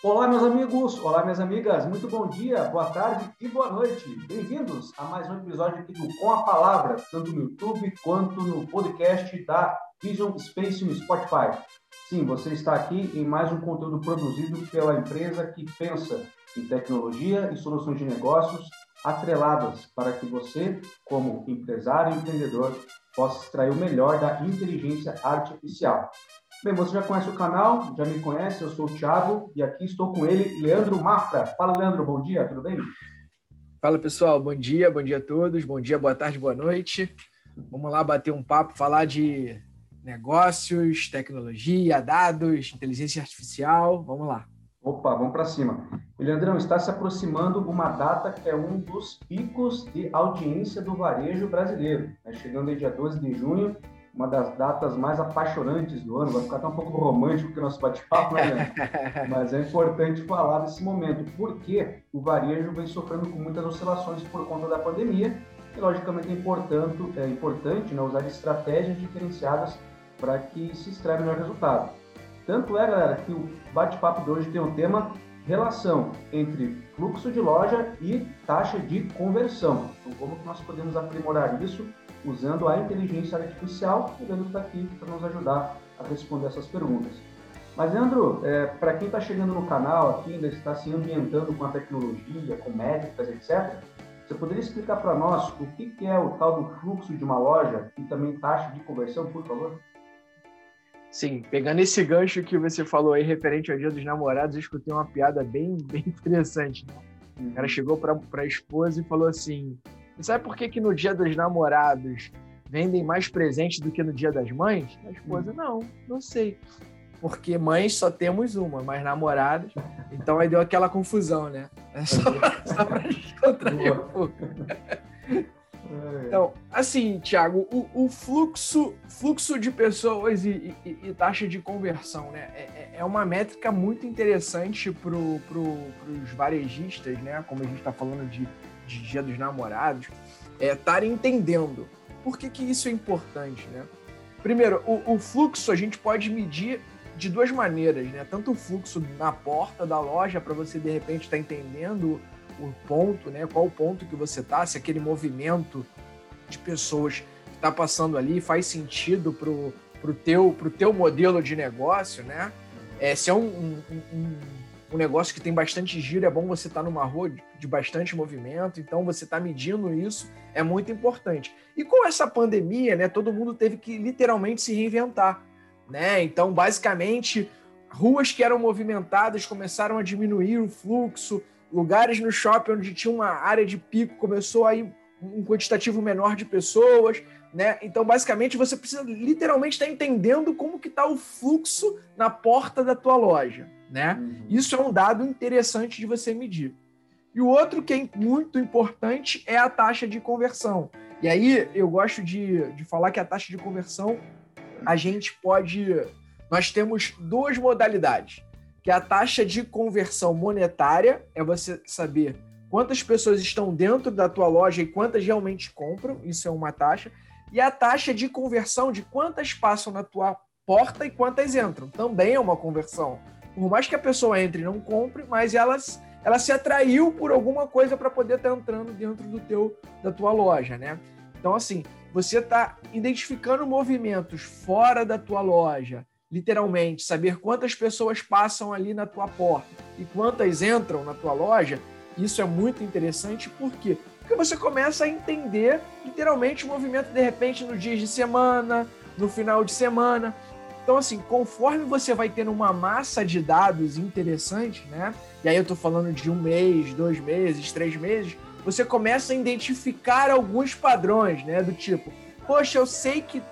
Olá, meus amigos, olá, minhas amigas, muito bom dia, boa tarde e boa noite. Bem-vindos a mais um episódio aqui do Com a Palavra, tanto no YouTube quanto no podcast da Vision Space no Spotify. Sim, você está aqui em mais um conteúdo produzido pela empresa que pensa em tecnologia e soluções de negócios atreladas para que você, como empresário e empreendedor, possa extrair o melhor da inteligência artificial. Bem, você já conhece o canal, já me conhece, eu sou o Thiago e aqui estou com ele, Leandro Mafra. Fala, Leandro, bom dia, tudo bem? Fala, pessoal, bom dia, bom dia a todos, bom dia, boa tarde, boa noite. Vamos lá bater um papo, falar de negócios, tecnologia, dados, inteligência artificial, vamos lá. Opa, vamos para cima. Leandrão, está se aproximando uma data que é um dos picos de audiência do varejo brasileiro. Né? Chegando em dia 12 de junho, uma das datas mais apaixonantes do ano. Vai ficar até um pouco romântico que o nosso bate-papo, né? Mas é importante falar desse momento, porque o varejo vem sofrendo com muitas oscilações por conta da pandemia e, logicamente, é importante, é importante né, usar estratégias diferenciadas para que se extraia melhor resultado. Tanto é, galera, que o bate-papo de hoje tem um tema relação entre fluxo de loja e taxa de conversão. Então, como que nós podemos aprimorar isso usando a inteligência artificial, o Leandro está aqui para nos ajudar a responder essas perguntas. Mas, Leandro, é, para quem está chegando no canal aqui, ainda está se ambientando com a tecnologia, com métricas, etc., você poderia explicar para nós o que, que é o tal do fluxo de uma loja e também taxa de conversão, por favor? Sim, pegando esse gancho que você falou aí referente ao Dia dos Namorados, eu escutei uma piada bem, bem interessante. Né? O cara uhum. chegou para a esposa e falou assim: e sabe por que, que no dia dos namorados vendem mais presentes do que no dia das mães? A esposa, hum. não, não sei. Porque mães só temos uma, mas namorados. Então aí deu aquela confusão, né? É só, só pra descontrair um pouco. Então, assim, Thiago, o, o, fluxo, fluxo de pessoas e, e, e taxa de conversão, né? É, é, é uma métrica muito interessante para pro, os varejistas, né? Como a gente está falando de de Dia dos Namorados, é estar entendendo por que, que isso é importante, né? Primeiro, o, o, fluxo a gente pode medir de duas maneiras, né? Tanto o fluxo na porta da loja para você de repente estar tá entendendo o ponto, né? Qual o ponto que você tá, se aquele movimento de pessoas que está passando ali faz sentido pro pro teu pro teu modelo de negócio, né? É, se é um, um, um um negócio que tem bastante giro, é bom você estar tá numa rua de bastante movimento, então você está medindo isso, é muito importante. E com essa pandemia, né, todo mundo teve que literalmente se reinventar, né? Então, basicamente, ruas que eram movimentadas começaram a diminuir o fluxo, lugares no shopping onde tinha uma área de pico começou a ir um quantitativo menor de pessoas, né? Então, basicamente, você precisa literalmente estar tá entendendo como que está o fluxo na porta da tua loja, né? Uhum. Isso é um dado interessante de você medir. E o outro que é muito importante é a taxa de conversão. E aí eu gosto de, de falar que a taxa de conversão a gente pode. Nós temos duas modalidades, que é a taxa de conversão monetária, é você saber quantas pessoas estão dentro da tua loja e quantas realmente compram, isso é uma taxa, e a taxa de conversão de quantas passam na tua porta e quantas entram, também é uma conversão por mais que a pessoa entre e não compre, mas ela, ela se atraiu por alguma coisa para poder estar tá entrando dentro do teu da tua loja, né? Então, assim, você está identificando movimentos fora da tua loja, literalmente, saber quantas pessoas passam ali na tua porta e quantas entram na tua loja, isso é muito interessante, por quê? Porque você começa a entender literalmente o movimento de repente no dia de semana, no final de semana. Então, assim, conforme você vai tendo uma massa de dados interessante, né? E aí eu tô falando de um mês, dois meses, três meses, você começa a identificar alguns padrões, né? Do tipo, poxa, eu sei que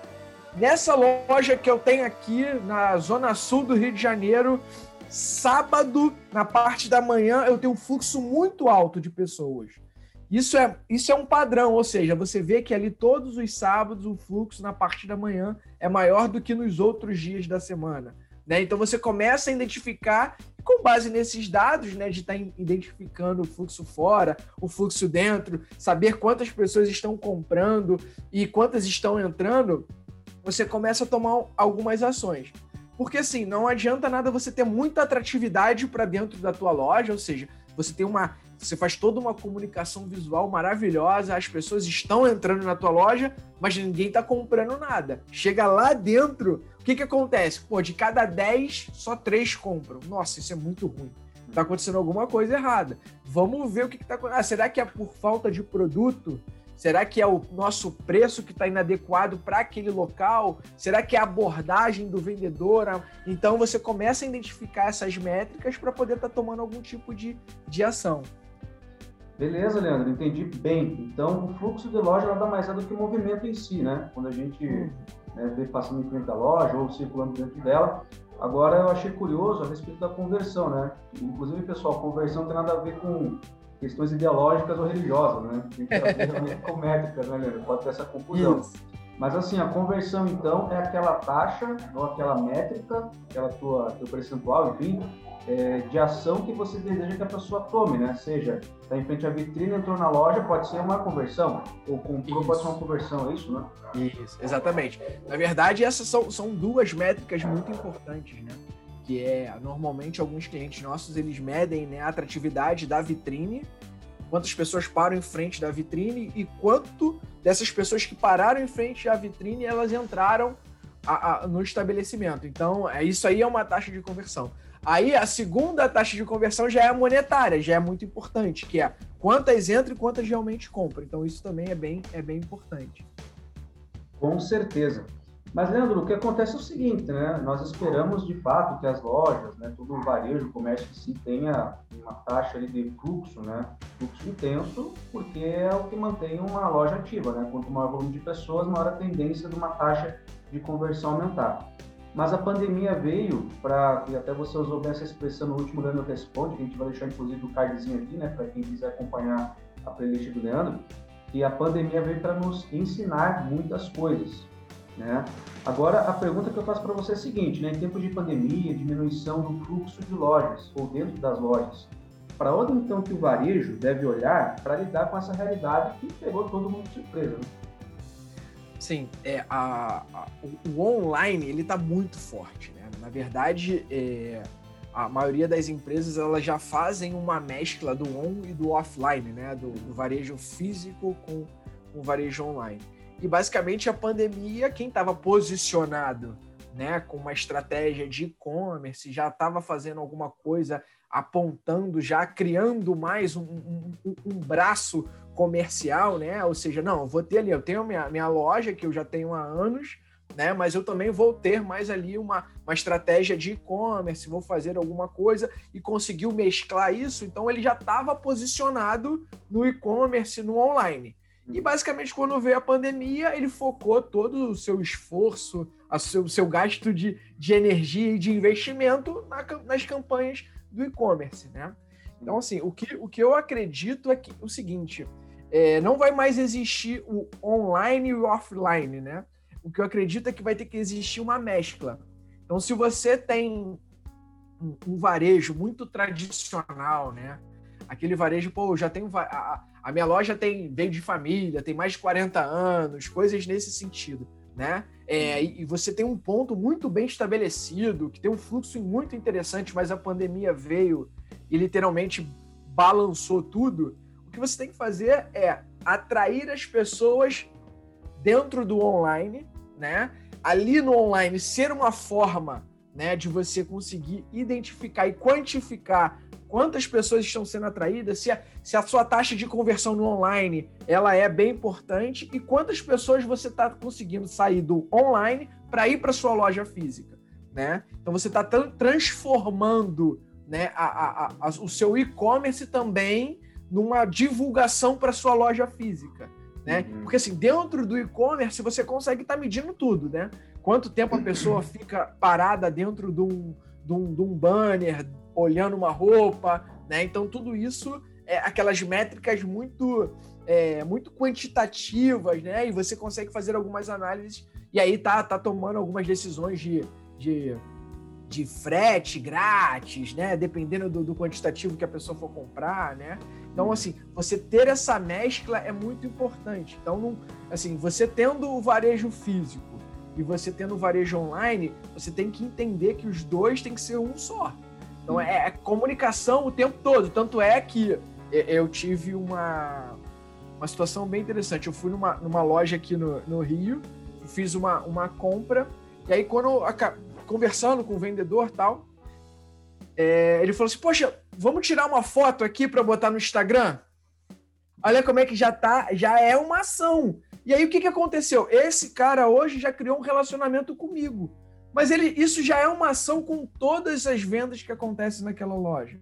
nessa loja que eu tenho aqui na zona sul do Rio de Janeiro, sábado, na parte da manhã, eu tenho um fluxo muito alto de pessoas. Isso é, isso é um padrão, ou seja, você vê que ali todos os sábados o fluxo na parte da manhã é maior do que nos outros dias da semana. Né? Então você começa a identificar, com base nesses dados, né, de estar tá identificando o fluxo fora, o fluxo dentro, saber quantas pessoas estão comprando e quantas estão entrando, você começa a tomar algumas ações. Porque assim, não adianta nada você ter muita atratividade para dentro da tua loja, ou seja, você tem uma você faz toda uma comunicação visual maravilhosa, as pessoas estão entrando na tua loja, mas ninguém está comprando nada. Chega lá dentro, o que que acontece? Pô, de cada 10, só 3 compram. Nossa, isso é muito ruim. Está acontecendo alguma coisa errada. Vamos ver o que está acontecendo. Ah, será que é por falta de produto? Será que é o nosso preço que está inadequado para aquele local? Será que é a abordagem do vendedor? Então você começa a identificar essas métricas para poder estar tá tomando algum tipo de, de ação. Beleza, Leandro, entendi bem. Então, o fluxo de loja nada mais é do que o movimento em si, né? Quando a gente uhum. né, vê passando em frente da loja ou circulando dentro dela. Agora, eu achei curioso a respeito da conversão, né? Inclusive, pessoal, conversão tem nada a ver com questões ideológicas ou religiosas, né? Tem que saber realmente com métricas, né, Leandro? Pode ter essa confusão. Isso. Mas assim, a conversão então é aquela taxa ou aquela métrica, aquela tua teu percentual, enfim, é, de ação que você deseja que a pessoa tome, né? Seja, está em frente à vitrine, entrou na loja, pode ser uma conversão, ou comprou, pode ser uma conversão, é isso, né? Isso, exatamente. Na verdade, essas são, são duas métricas muito importantes, né? que é normalmente alguns clientes nossos eles medem né, a atratividade da vitrine, quantas pessoas param em frente da vitrine e quanto dessas pessoas que pararam em frente à vitrine elas entraram a, a, no estabelecimento. Então, é isso aí é uma taxa de conversão. Aí a segunda taxa de conversão já é monetária, já é muito importante, que é quantas entram e quantas realmente compram. Então isso também é bem, é bem importante. Com certeza. Mas, Leandro, o que acontece é o seguinte, né? Nós esperamos, de fato, que as lojas, né, todo o varejo, o comércio em si, tenha uma taxa ali de fluxo, né? Fluxo intenso, porque é o que mantém uma loja ativa, né? Quanto maior volume de pessoas, maior a tendência de uma taxa de conversão aumentar. Mas a pandemia veio para, e até você usou bem essa expressão no último Leandro Responde, que a gente vai deixar inclusive o cardzinho aqui, né, para quem quiser acompanhar a playlist do Leandro, que a pandemia veio para nos ensinar muitas coisas. Né? Agora, a pergunta que eu faço para você é a seguinte: né? em tempos de pandemia, diminuição do fluxo de lojas ou dentro das lojas, para onde então que o varejo deve olhar para lidar com essa realidade que pegou todo mundo de surpresa? Né? Sim, é, a, a, o, online ele está muito forte. Né? Na verdade, é, a maioria das empresas elas já fazem uma mescla do on e do offline, né? do, do varejo físico com o varejo online. E basicamente a pandemia, quem estava posicionado né, com uma estratégia de e-commerce, já estava fazendo alguma coisa apontando, já criando mais um, um, um, braço comercial, né? Ou seja, não, eu vou ter ali, eu tenho minha, minha loja que eu já tenho há anos, né? Mas eu também vou ter mais ali uma, uma estratégia de e-commerce, vou fazer alguma coisa e conseguiu mesclar isso. Então ele já estava posicionado no e-commerce, no online. E basicamente, quando veio a pandemia, ele focou todo o seu esforço, o seu, seu gasto de, de energia e de investimento na, nas campanhas do e-commerce, né? Então, assim, o que, o que eu acredito é que o seguinte: é, não vai mais existir o online e o offline, né? O que eu acredito é que vai ter que existir uma mescla. Então, se você tem um, um varejo muito tradicional, né? Aquele varejo, pô, já tem a, a minha loja tem veio de família, tem mais de 40 anos, coisas nesse sentido, né? É, e você tem um ponto muito bem estabelecido, que tem um fluxo muito interessante, mas a pandemia veio e literalmente balançou tudo. O que você tem que fazer é atrair as pessoas dentro do online, né? Ali no online ser uma forma, né, de você conseguir identificar e quantificar quantas pessoas estão sendo atraídas, se a, se a sua taxa de conversão no online ela é bem importante e quantas pessoas você está conseguindo sair do online para ir para sua loja física, né? Então você está transformando né, a, a, o seu e-commerce também numa divulgação para sua loja física, né? Uhum. Porque assim dentro do e-commerce você consegue estar tá medindo tudo, né? Quanto tempo a pessoa fica parada dentro de um, de um, de um banner olhando uma roupa, né? Então tudo isso é aquelas métricas muito é, muito quantitativas, né? E você consegue fazer algumas análises e aí tá, tá tomando algumas decisões de, de, de frete grátis, né? Dependendo do, do quantitativo que a pessoa for comprar, né? Então, assim, você ter essa mescla é muito importante. Então, não, assim, você tendo o varejo físico e você tendo varejo online, você tem que entender que os dois têm que ser um só. Então é, é comunicação o tempo todo. Tanto é que eu tive uma, uma situação bem interessante. Eu fui numa, numa loja aqui no, no Rio, fiz uma, uma compra, e aí quando conversando com o vendedor tal, é, ele falou assim: Poxa, vamos tirar uma foto aqui para botar no Instagram? Olha como é que já tá, já é uma ação. E aí o que, que aconteceu? Esse cara hoje já criou um relacionamento comigo. Mas ele, isso já é uma ação com todas as vendas que acontecem naquela loja,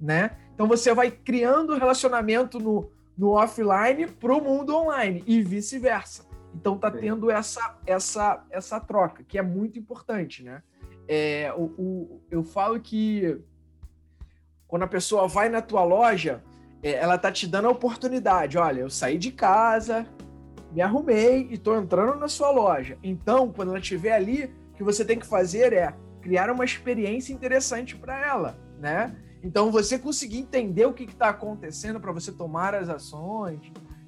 né? Então você vai criando relacionamento no, no offline para o mundo online e vice-versa. Então tá tendo essa, essa, essa troca, que é muito importante, né? É, o, o, eu falo que quando a pessoa vai na tua loja, ela tá te dando a oportunidade. Olha, eu saí de casa, me arrumei e tô entrando na sua loja. Então, quando ela estiver ali, o que você tem que fazer é criar uma experiência interessante para ela, né? Então, você conseguir entender o que está acontecendo para você tomar as ações,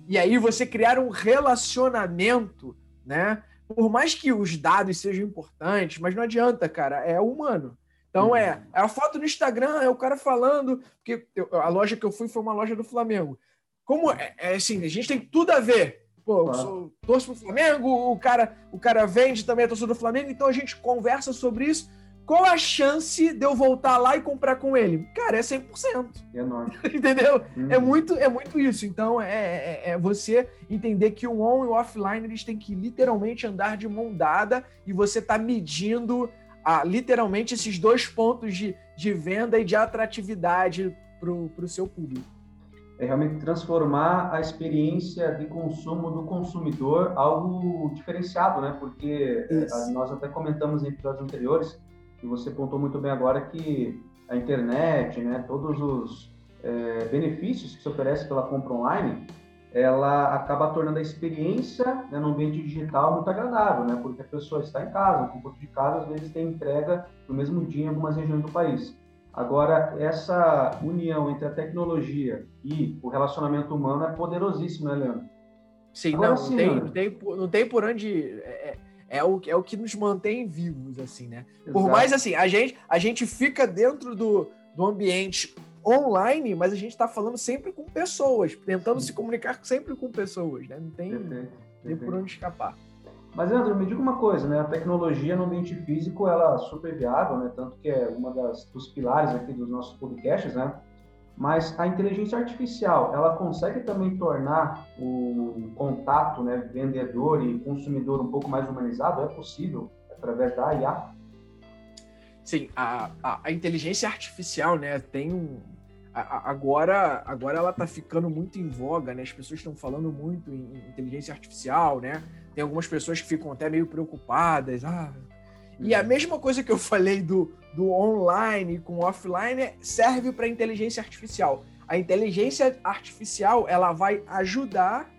e aí você criar um relacionamento, né? Por mais que os dados sejam importantes, mas não adianta, cara, é humano. Então é, uhum. é a foto no Instagram, é o cara falando, porque eu, a loja que eu fui foi uma loja do Flamengo. Como é, é assim, a gente tem tudo a ver. Pô, eu sou, torço pro Flamengo, o cara, o cara vende também a torcida do Flamengo, então a gente conversa sobre isso qual a chance de eu voltar lá e comprar com ele? Cara, é 100%. É enorme. Entendeu? Uhum. É, muito, é muito isso. Então, é, é, é, você entender que o on e o offline eles têm que literalmente andar de mão dada e você tá medindo a, literalmente esses dois pontos de, de venda e de atratividade para o seu público. É realmente transformar a experiência de consumo do consumidor algo diferenciado, né? Porque é, nós até comentamos em episódios anteriores e você pontou muito bem agora que a internet, né, todos os é, benefícios que se oferece pela compra online, ela acaba tornando a experiência né, no ambiente digital muito agradável, né? Porque a pessoa está em casa, no conforto de casa, às vezes tem entrega no mesmo dia em algumas regiões do país. Agora, essa união entre a tecnologia e o relacionamento humano é poderosíssima, né, Leandro? Sim, Agora, não, sim, não, tem, não tem por onde. É, é é o, é o que nos mantém vivos, assim, né? Exato. Por mais assim, a gente, a gente fica dentro do, do ambiente online, mas a gente está falando sempre com pessoas, tentando se comunicar sempre com pessoas, né? Não tem, perfeito, perfeito. por onde escapar. Mas, André, me diga uma coisa, né? A tecnologia no ambiente físico, ela é super viável, né? Tanto que é uma das, dos pilares aqui dos nossos podcasts, né? mas a inteligência artificial ela consegue também tornar o contato né, vendedor e consumidor um pouco mais humanizado? É possível através da IA? Sim, a, a, a inteligência artificial né, tem um. A, agora, agora ela está ficando muito em voga, né? As pessoas estão falando muito em, em inteligência artificial, né? Tem algumas pessoas que ficam até meio preocupadas. Ah, e a uhum. mesma coisa que eu falei do, do online com offline serve para inteligência artificial. A inteligência artificial ela vai ajudar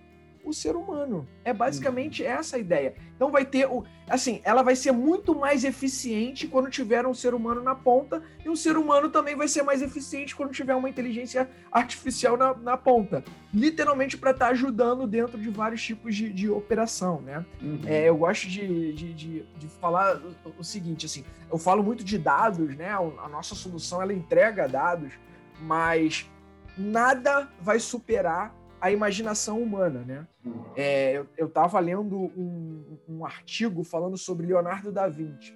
o ser humano. É basicamente uhum. essa a ideia. Então vai ter o. Assim, ela vai ser muito mais eficiente quando tiver um ser humano na ponta, e um ser humano também vai ser mais eficiente quando tiver uma inteligência artificial na, na ponta. Literalmente para estar tá ajudando dentro de vários tipos de, de operação, né? Uhum. É, eu gosto de, de, de, de falar o, o, seguinte, assim, eu falo muito de dados, né? A nossa solução ela entrega dados, mas nada vai superar a imaginação humana, né? É, eu estava lendo um, um, artigo falando sobre Leonardo da Vinci.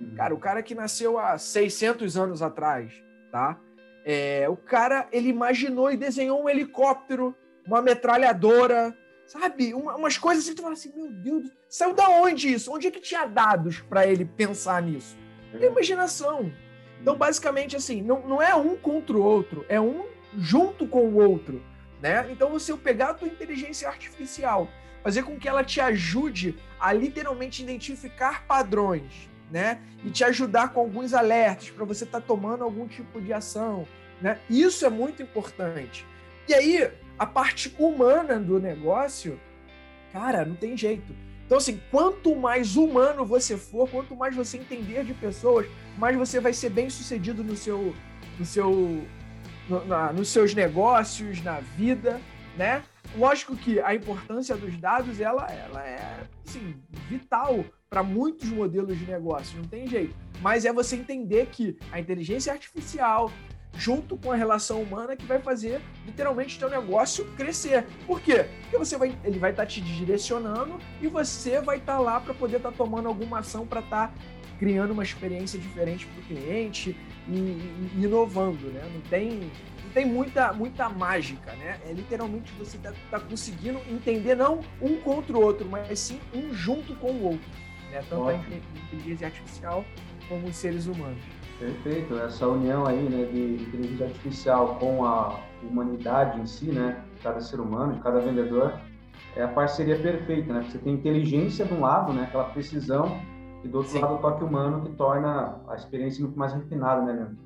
Uhum. Cara, o cara que nasceu há 600 anos atrás, tá? É, o cara, ele imaginou e desenhou um helicóptero, uma metralhadora, sabe? Uma, umas coisas assim, tu fala assim, meu Deus, saiu da onde isso? Onde é que tinha dados para ele pensar nisso? É imaginação. Então, basicamente, assim, não, não é um contra o outro, é um junto com o outro. Né? Então, você pegar a tua inteligência artificial, fazer com que ela te ajude a literalmente identificar padrões, né? E te ajudar com alguns alertas para você estar tá tomando algum tipo de ação, né? Isso é muito importante. E aí, a parte humana do negócio, cara, não tem jeito. Então, assim, quanto mais humano você for, quanto mais você entender de pessoas, mais você vai ser bem sucedido no seu, no seu no, na, nos seus negócios, na vida, né? Lógico que a importância dos dados ela, ela é assim, vital para muitos modelos de negócio, não tem jeito. Mas é você entender que a inteligência artificial, junto com a relação humana, que vai fazer literalmente teu negócio crescer. Por quê? Porque você vai, ele vai estar tá te direcionando e você vai estar tá lá para poder estar tá tomando alguma ação para estar tá criando uma experiência diferente para o cliente inovando, né? Não tem tem muita, muita mágica, né? É literalmente você tá, tá, conseguindo entender não um contra o outro, mas sim um junto com o outro. Né? Tanto Ótimo. a inteligência artificial como os seres humanos. Perfeito, essa união aí né, de inteligência artificial com a humanidade em si, né, de cada ser humano, de cada vendedor, é a parceria perfeita, né? Você tem inteligência de um lado, né, aquela precisão, e do outro Sim. lado o toque humano que torna a experiência muito mais refinada, né, Leandro?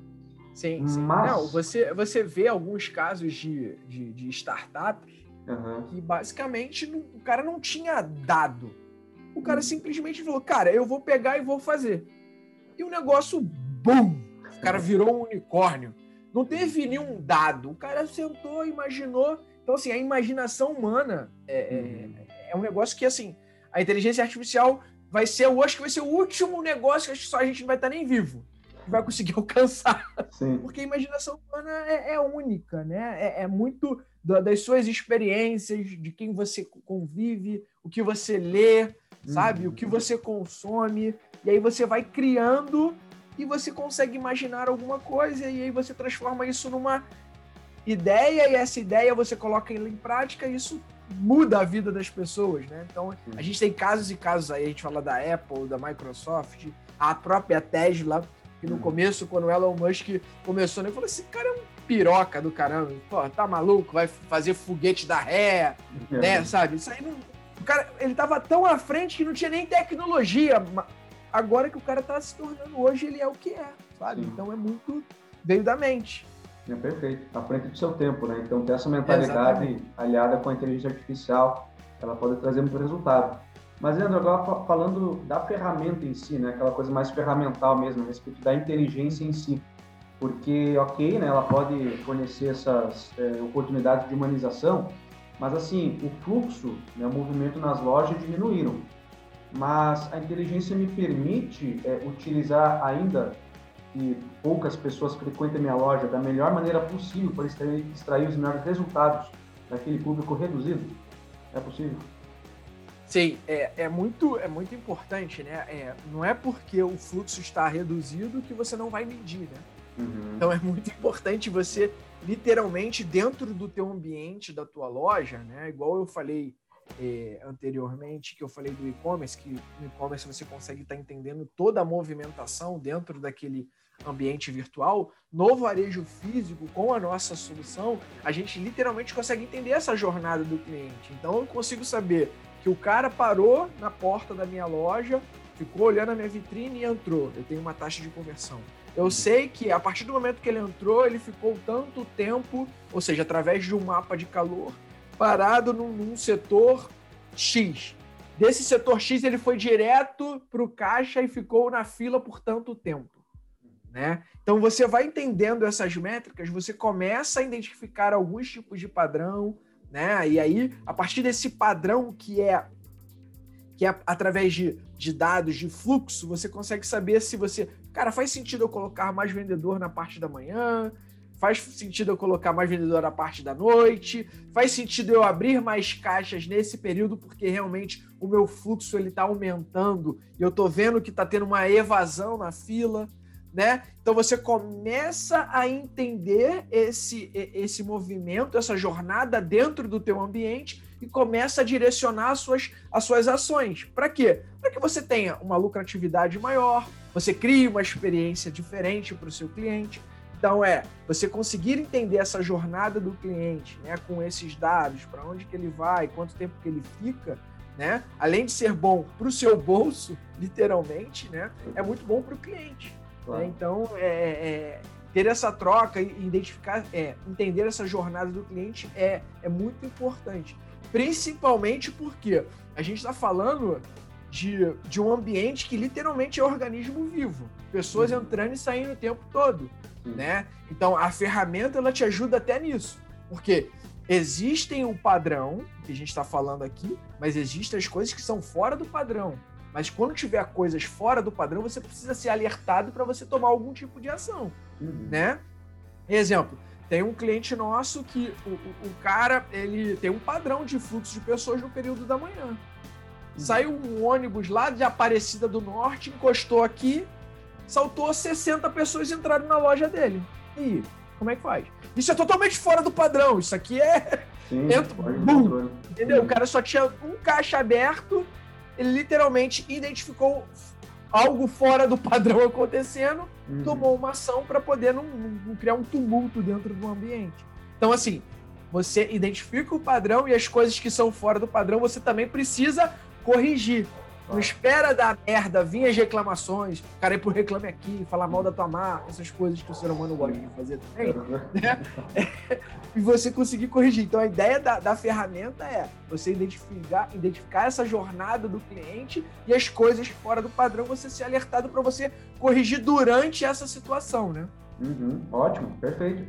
Sim, sim. Mas... Não, você, você vê alguns casos de, de, de startups uhum. que basicamente não, o cara não tinha dado. O cara uhum. simplesmente falou, cara, eu vou pegar e vou fazer. E o negócio, bum! O cara virou um unicórnio. Não teve nenhum dado. O cara sentou, imaginou. Então, assim, a imaginação humana é, é, uhum. é um negócio que, assim, a inteligência artificial vai ser, eu acho que vai ser o último negócio que que só a gente não vai estar nem vivo vai conseguir alcançar. Sim. Porque a imaginação humana é, é única, né? É, é muito da, das suas experiências, de quem você convive, o que você lê, sabe? Uhum. O que você consome. E aí você vai criando e você consegue imaginar alguma coisa e aí você transforma isso numa ideia e essa ideia você coloca em prática e isso muda a vida das pessoas, né? Então, a gente tem casos e casos aí, a gente fala da Apple, da Microsoft, a própria Tesla, que no hum. começo, quando o Elon Musk começou, né, ele falou: esse cara é um piroca do caramba. Pô, tá maluco? Vai fazer foguete da ré, é. né? Sabe? Isso aí não. O cara, ele tava tão à frente que não tinha nem tecnologia. Agora que o cara tá se tornando hoje, ele é o que é, sabe? Então é muito. veio da mente. É perfeito, à frente do seu tempo, né? Então ter essa mentalidade aliada com a inteligência artificial, ela pode trazer muito resultado. Mas, Leandro, agora falando da ferramenta em si, né? Aquela coisa mais ferramental mesmo, a respeito da inteligência em si. Porque, ok, né? Ela pode fornecer essas é, oportunidades de humanização, mas, assim, o fluxo, né, o movimento nas lojas diminuíram. Mas a inteligência me permite é, utilizar ainda que poucas pessoas frequentem a minha loja da melhor maneira possível para extrair, extrair os melhores resultados daquele público reduzido? É possível? Sim, é, é, muito, é muito importante, né? É, não é porque o fluxo está reduzido que você não vai medir, né? Uhum. Então é muito importante você, literalmente, dentro do teu ambiente, da tua loja, né? Igual eu falei é, anteriormente, que eu falei do e-commerce, que no e-commerce você consegue estar tá entendendo toda a movimentação dentro daquele ambiente virtual, no varejo físico, com a nossa solução, a gente literalmente consegue entender essa jornada do cliente. Então eu consigo saber que o cara parou na porta da minha loja, ficou olhando a minha vitrine e entrou. Eu tenho uma taxa de conversão. Eu sei que a partir do momento que ele entrou, ele ficou tanto tempo, ou seja, através de um mapa de calor, parado num, num setor X. Desse setor X, ele foi direto para o caixa e ficou na fila por tanto tempo. Né? Então, você vai entendendo essas métricas, você começa a identificar alguns tipos de padrão, né? E aí, a partir desse padrão que é que é através de, de dados, de fluxo, você consegue saber se você, cara, faz sentido eu colocar mais vendedor na parte da manhã, faz sentido eu colocar mais vendedor na parte da noite, faz sentido eu abrir mais caixas nesse período porque realmente o meu fluxo ele está aumentando e eu estou vendo que está tendo uma evasão na fila né? Então você começa a entender esse, esse movimento, essa jornada dentro do teu ambiente e começa a direcionar as suas, as suas ações. Para quê? Para que você tenha uma lucratividade maior, você crie uma experiência diferente para o seu cliente. Então é você conseguir entender essa jornada do cliente, né, com esses dados, para onde que ele vai, quanto tempo que ele fica, né? Além de ser bom para o seu bolso, literalmente, né, é muito bom para o cliente. Claro. Né? Então, é, é, ter essa troca e identificar, é, entender essa jornada do cliente é, é muito importante. Principalmente porque a gente está falando de, de um ambiente que literalmente é organismo vivo. Pessoas uhum. entrando e saindo o tempo todo. Uhum. Né? Então, a ferramenta ela te ajuda até nisso. Porque existem um padrão, que a gente está falando aqui, mas existem as coisas que são fora do padrão. Mas quando tiver coisas fora do padrão, você precisa ser alertado para você tomar algum tipo de ação, uhum. né? Exemplo, tem um cliente nosso que o, o, o, cara ele tem um padrão de fluxo de pessoas no período da manhã. Uhum. Saiu um ônibus lá de Aparecida do Norte, encostou aqui, saltou 60 pessoas e entraram na loja dele. E aí, como é que faz? Isso é totalmente fora do padrão. Isso aqui é. Sim, Entra, bum, entendeu? O cara só tinha um caixa aberto, ele literalmente identificou algo fora do padrão acontecendo, uhum. tomou uma ação para poder não, não, criar um tumulto dentro do ambiente. Então, assim, você identifica o padrão e as coisas que são fora do padrão, você também precisa corrigir. Não espera dar merda, vir as reclamações, cara ir pro reclame aqui, falar mal da tua marca, essas coisas que o ser humano gosta de fazer também, né? e você conseguir corrigir. Então a ideia da, da ferramenta é você identificar, identificar essa jornada do cliente e as coisas fora do padrão, você ser alertado para você corrigir durante essa situação, né? Uhum, ótimo, perfeito.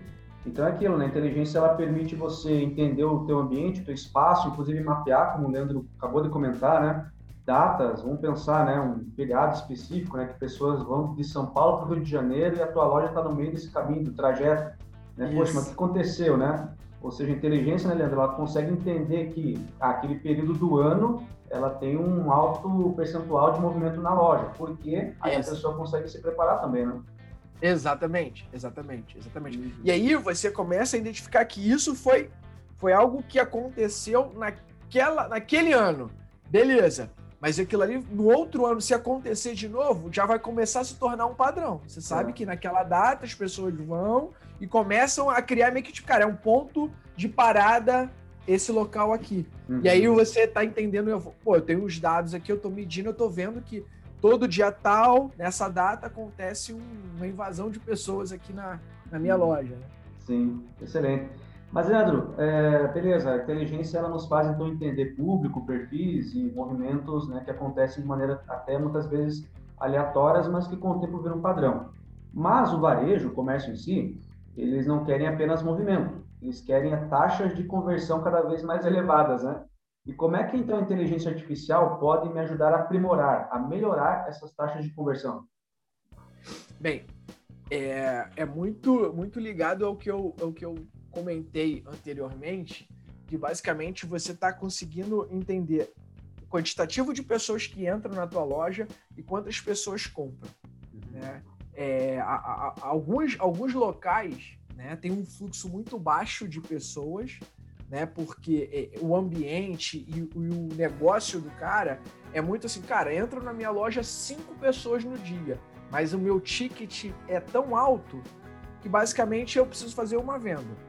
Então é aquilo, né? A inteligência ela permite você entender o teu ambiente, o teu espaço, inclusive mapear, como o Leandro acabou de comentar, né? Datas, vamos pensar, né, um feriado específico, né, que pessoas vão de São Paulo para o Rio de Janeiro e a tua loja está no meio desse caminho, do trajeto, né, poxa, mas o que aconteceu, né? Ou seja, a inteligência, né, Leandro, ela consegue entender que ah, aquele período do ano ela tem um alto percentual de movimento na loja, porque aí a pessoa consegue se preparar também, né? Exatamente, exatamente, exatamente. Uhum. E aí você começa a identificar que isso foi, foi algo que aconteceu naquela, naquele ano. Beleza. Mas aquilo ali, no outro ano, se acontecer de novo, já vai começar a se tornar um padrão. Você sabe é. que naquela data as pessoas vão e começam a criar meio que, tipo, cara, é um ponto de parada esse local aqui. Uhum. E aí você tá entendendo, eu, pô, eu tenho os dados aqui, eu tô medindo, eu tô vendo que todo dia tal, nessa data, acontece um, uma invasão de pessoas aqui na, na minha uhum. loja. Né? Sim, excelente. Mas, Leandro, é, beleza, a inteligência ela nos faz então entender público, perfis e movimentos né, que acontecem de maneira até muitas vezes aleatórias, mas que com o tempo viram padrão. Mas o varejo, o comércio em si, eles não querem apenas movimento, eles querem taxas de conversão cada vez mais elevadas, né? E como é que então a inteligência artificial pode me ajudar a aprimorar, a melhorar essas taxas de conversão? Bem, é, é muito muito ligado ao que eu, ao que eu comentei anteriormente, que basicamente você está conseguindo entender o quantitativo de pessoas que entram na tua loja e quantas pessoas compram. Né? É, a, a, alguns, alguns locais né, tem um fluxo muito baixo de pessoas, né, porque é, o ambiente e, e, o negócio do cara é muito assim, cara, entra na minha loja cinco pessoas no dia, mas o meu ticket é tão alto que basicamente eu preciso fazer uma venda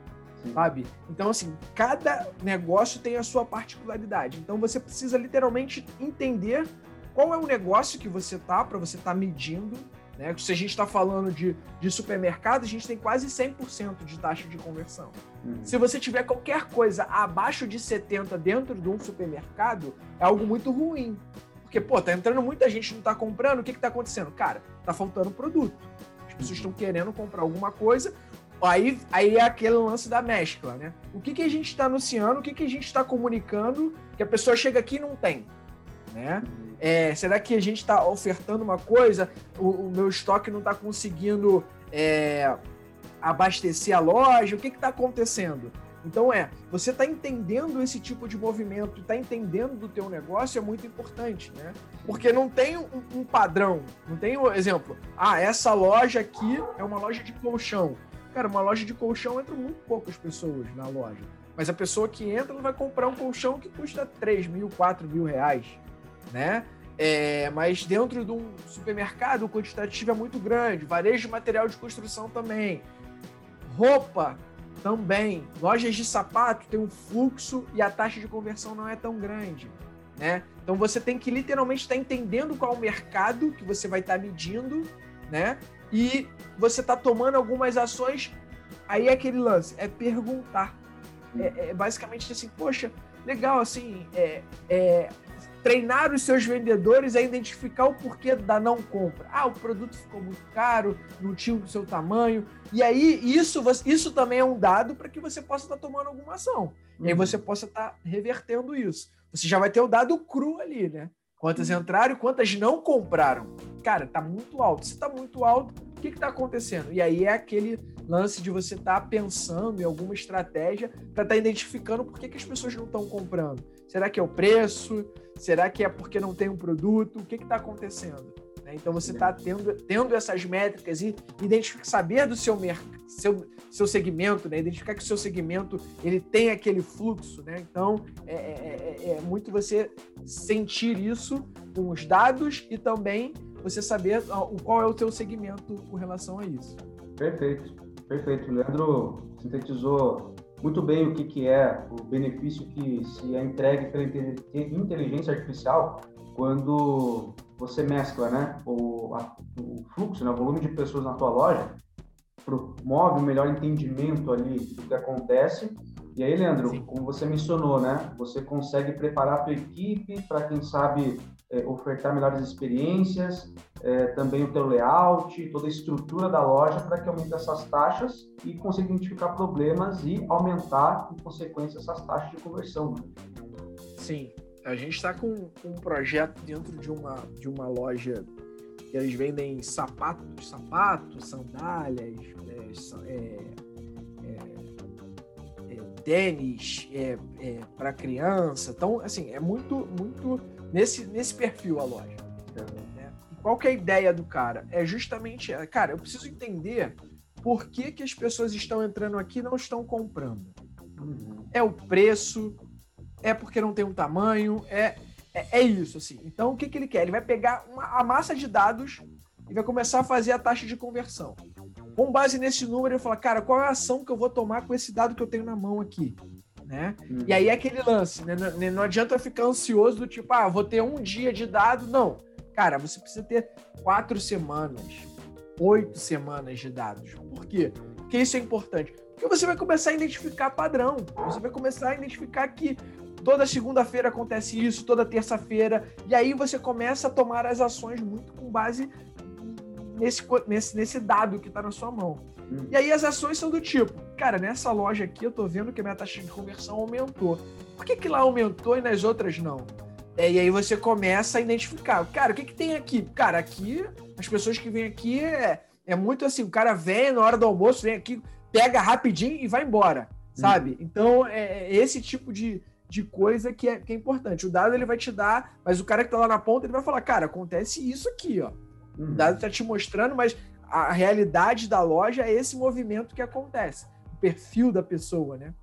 sabe? Então, assim, cada negócio tem a sua particularidade. Então, você precisa literalmente entender qual é o negócio que você tá, para você estar tá medindo. Né? Se a gente está falando de, de supermercado, a gente tem quase 100% de taxa de conversão. Uhum. Se você tiver qualquer coisa abaixo de 70% dentro de um supermercado, é algo muito ruim. Porque, pô, tá entrando muita gente não tá comprando, o que que tá acontecendo? Cara, tá faltando produto. As pessoas estão querendo comprar alguma coisa, Aí, aí é aquele lance da mescla, né? O que, que a gente está anunciando, o que, que a gente está comunicando que a pessoa chega aqui e não tem, né? É, será que a gente está ofertando uma coisa, o, o meu estoque não está conseguindo é, abastecer a loja? O que está acontecendo? Então é, você está entendendo esse tipo de movimento, está entendendo do teu negócio é muito importante, né? Porque não tem um, um padrão, não tem um exemplo. Ah, essa loja aqui é uma loja de colchão. Cara, uma loja de colchão entra muito poucas pessoas na loja. Mas a pessoa que entra ela vai comprar um colchão que custa 3 mil, 4 mil reais, né? É, mas dentro de um supermercado o quantitativo é muito grande, varejo de material de construção também, roupa também, lojas de sapato tem um fluxo e a taxa de conversão não é tão grande, né? Então você tem que literalmente estar entendendo qual o mercado que você vai estar medindo, né? E você está tomando algumas ações, aí é aquele lance, é perguntar. É, é basicamente assim, poxa, legal, assim, é, é, treinar os seus vendedores a identificar o porquê da não compra. Ah, o produto ficou muito caro, não tinha o seu tamanho. E aí, isso, isso também é um dado para que você possa estar tá tomando alguma ação. Uhum. E aí uhum. você possa estar tá revertendo isso. Você já vai ter o dado cru ali, né? Quantas entraram e quantas não compraram? Cara, tá muito alto. Se tá muito alto, o que está acontecendo? E aí é aquele lance de você estar tá pensando em alguma estratégia para estar tá identificando por que, que as pessoas não estão comprando. Será que é o preço? Será que é porque não tem um produto? O que está acontecendo? Né? Então você está tendo, tendo essas métricas e identificar, saber do seu, seu, seu segmento, né? identificar que o seu segmento ele tem aquele fluxo. Né? Então é, é, é, é muito você sentir isso com os dados e também você saber qual é o teu segmento com relação a isso. Perfeito, perfeito. O Leandro sintetizou muito bem o que, que é o benefício que se é entregue pela inteligência artificial quando você mescla né, o, a, o fluxo, né, o volume de pessoas na tua loja, promove um melhor entendimento ali do que acontece. E aí, Leandro, Sim. como você mencionou, né, você consegue preparar a tua equipe para, quem sabe, é, ofertar melhores experiências, é, também o teu layout, toda a estrutura da loja para que aumente essas taxas e consiga identificar problemas e aumentar, em consequência, essas taxas de conversão. Né? Sim, a gente está com, um projeto dentro de uma, de uma loja que eles vendem sapatos, sapatos, sandálias, é, é, é, é tênis é, é, para criança. Então, assim, é muito, muito nesse, nesse perfil a loja. Né? E qual que é a ideia do cara? É justamente, cara, eu preciso entender por que, que as pessoas estão entrando aqui e não estão comprando. Uhum. É o preço, é porque não tem um tamanho, é, é, é isso, assim. Então, o que, que ele quer? Ele vai pegar uma, a massa de dados e vai começar a fazer a taxa de conversão. Com base nesse número, ele fala, cara, qual é a ação que eu vou tomar com esse dado que eu tenho na mão aqui? Né? Uhum. E aí é aquele lance, né? Não, não adianta ficar ansioso do tipo, ah, vou ter um dia de dado. Não. Cara, você precisa ter quatro semanas, oito semanas de dados. Por quê? Porque isso é importante. Porque você vai começar a identificar padrão. Você vai começar a identificar que toda segunda-feira acontece isso, toda terça-feira, e aí você começa a tomar as ações muito com base nesse, nesse, nesse dado que está na sua mão. Hum. E aí as ações são do tipo, cara, nessa loja aqui eu tô vendo que a minha taxa de conversão aumentou. Por que, que lá aumentou e nas outras não? É, e aí você começa a identificar, cara, o que, que tem aqui? Cara, aqui, as pessoas que vêm aqui é, é muito assim, o cara vem na hora do almoço, vem aqui, pega rapidinho e vai embora, hum. sabe? Então, é, é esse tipo de, de coisa que é, que é importante. O dado ele vai te dar, mas o cara que tá lá na ponta ele vai falar, cara, acontece isso aqui, ó. Uhum. O dado tá te mostrando, mas a realidade da loja é esse movimento que acontece, o perfil da pessoa, né?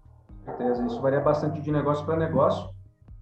certeza, isso varia bastante de negócio para negócio,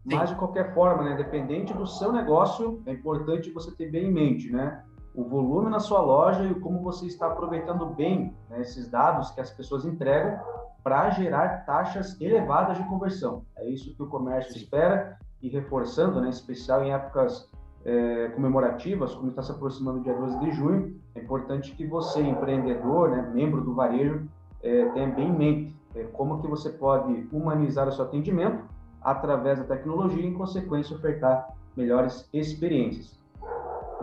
Sim. mas de qualquer forma, né, dependente do seu negócio, é importante você ter bem em mente, né, o volume na sua loja e como você está aproveitando bem né, esses dados que as pessoas entregam para gerar taxas elevadas de conversão. É isso que o comércio Sim. espera e reforçando, né, em especial em épocas é, comemorativas, como está se aproximando o dia 12 de junho, é importante que você, empreendedor, né, membro do varejo, é, tenha bem em mente é, como que você pode humanizar o seu atendimento através da tecnologia e, em consequência, ofertar melhores experiências.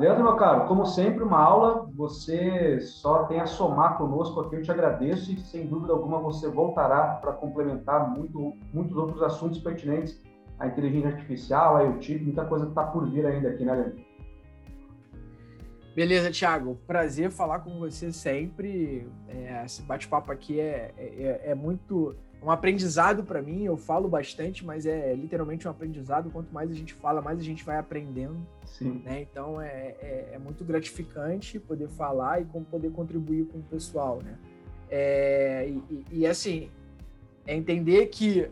Leandro, meu caro, como sempre, uma aula, você só tem a somar conosco aqui, eu te agradeço e, sem dúvida alguma, você voltará para complementar muito, muitos outros assuntos pertinentes à inteligência artificial, à IoT, muita coisa está por vir ainda aqui, né, Leandro? Beleza, Thiago. Prazer falar com você sempre. É, esse bate-papo aqui é, é, é muito um aprendizado para mim. Eu falo bastante, mas é literalmente um aprendizado. Quanto mais a gente fala, mais a gente vai aprendendo. Sim. Né? Então é, é, é muito gratificante poder falar e como poder contribuir com o pessoal. Né? É, e, e, assim, é entender que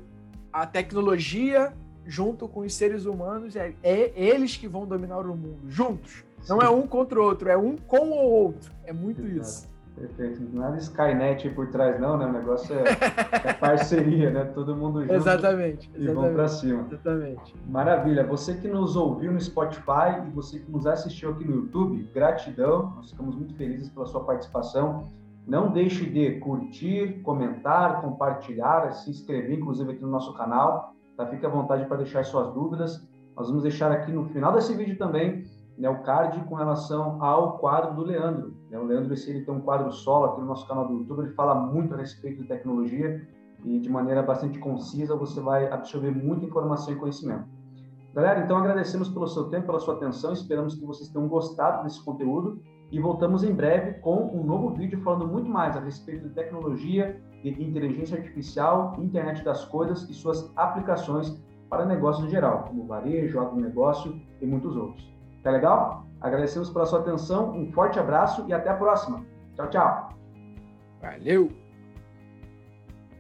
a tecnologia, junto com os seres humanos, é, é eles que vão dominar o mundo, juntos. Não é um contra o outro, é um com o outro. É muito Exato. isso. Perfeito. Nada Skynet por trás, não, né? O negócio é, é parceria, né? Todo mundo junto. Exatamente. E vamos para cima. Exatamente. Maravilha. Você que nos ouviu no Spotify e você que nos assistiu aqui no YouTube, gratidão. Nós ficamos muito felizes pela sua participação. Não deixe de curtir, comentar, compartilhar, se inscrever, inclusive, aqui no nosso canal. Tá? Fique à vontade para deixar suas dúvidas. Nós vamos deixar aqui no final desse vídeo também né, o card com relação ao quadro do Leandro. Né? O Leandro, esse, ele tem um quadro solo aqui no nosso canal do YouTube, ele fala muito a respeito de tecnologia e de maneira bastante concisa você vai absorver muita informação e conhecimento. Galera, então agradecemos pelo seu tempo, pela sua atenção, esperamos que vocês tenham gostado desse conteúdo e voltamos em breve com um novo vídeo falando muito mais a respeito de tecnologia, de inteligência artificial, internet das coisas e suas aplicações para negócios em geral, como varejo, agronegócio e muitos outros. Tá legal? Agradecemos pela sua atenção, um forte abraço e até a próxima. Tchau, tchau. Valeu!